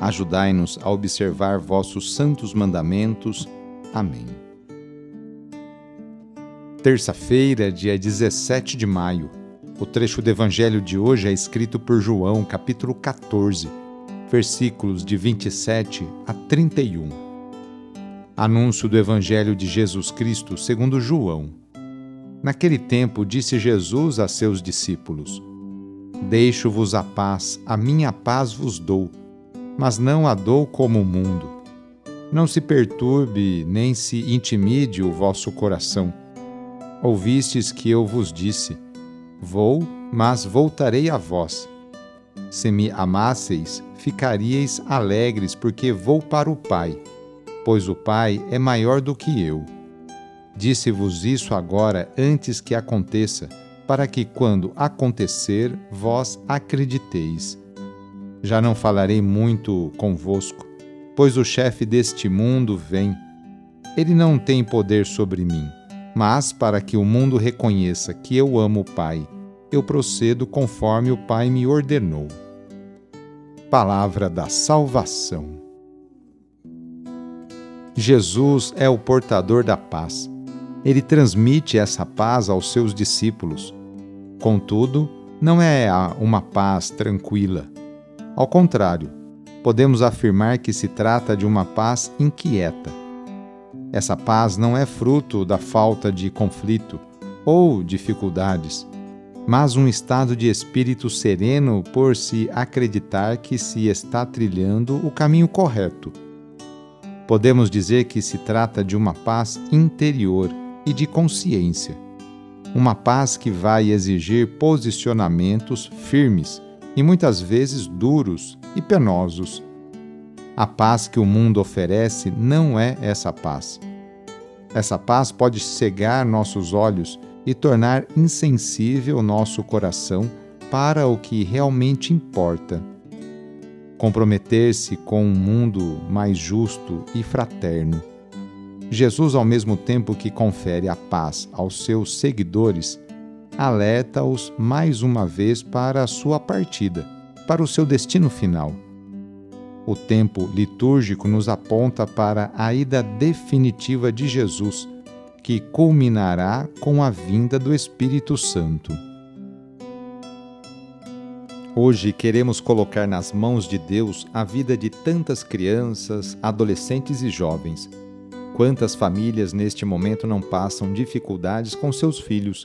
Ajudai-nos a observar vossos santos mandamentos. Amém terça-feira, dia 17 de maio. O trecho do evangelho de hoje é escrito por João, capítulo 14, versículos de 27 a 31. Anúncio do evangelho de Jesus Cristo segundo João. Naquele tempo disse Jesus a seus discípulos: Deixo-vos a paz, a minha paz vos dou, mas não a dou como o mundo. Não se perturbe nem se intimide o vosso coração Ouvistes que eu vos disse: Vou, mas voltarei a vós. Se me amasseis, ficaríeis alegres, porque vou para o Pai, pois o Pai é maior do que eu. Disse-vos isso agora antes que aconteça, para que, quando acontecer, vós acrediteis. Já não falarei muito convosco, pois o chefe deste mundo vem. Ele não tem poder sobre mim mas para que o mundo reconheça que eu amo o Pai, eu procedo conforme o Pai me ordenou. Palavra da Salvação. Jesus é o portador da paz. Ele transmite essa paz aos seus discípulos. Contudo, não é uma paz tranquila. Ao contrário, podemos afirmar que se trata de uma paz inquieta essa paz não é fruto da falta de conflito ou dificuldades, mas um estado de espírito sereno por se acreditar que se está trilhando o caminho correto. Podemos dizer que se trata de uma paz interior e de consciência. Uma paz que vai exigir posicionamentos firmes e muitas vezes duros e penosos a paz que o mundo oferece não é essa paz. Essa paz pode cegar nossos olhos e tornar insensível nosso coração para o que realmente importa. Comprometer-se com um mundo mais justo e fraterno. Jesus, ao mesmo tempo que confere a paz aos seus seguidores, alerta-os mais uma vez para a sua partida, para o seu destino final o tempo litúrgico nos aponta para a ida definitiva de Jesus, que culminará com a vinda do Espírito Santo. Hoje queremos colocar nas mãos de Deus a vida de tantas crianças, adolescentes e jovens. Quantas famílias neste momento não passam dificuldades com seus filhos?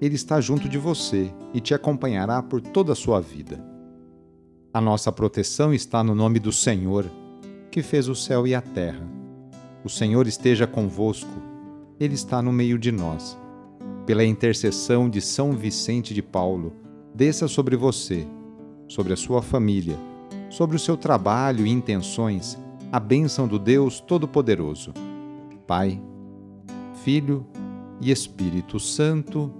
Ele está junto de você e te acompanhará por toda a sua vida. A nossa proteção está no nome do Senhor, que fez o céu e a terra. O Senhor esteja convosco, Ele está no meio de nós. Pela intercessão de São Vicente de Paulo, desça sobre você, sobre a sua família, sobre o seu trabalho e intenções, a bênção do Deus Todo-Poderoso. Pai, Filho e Espírito Santo.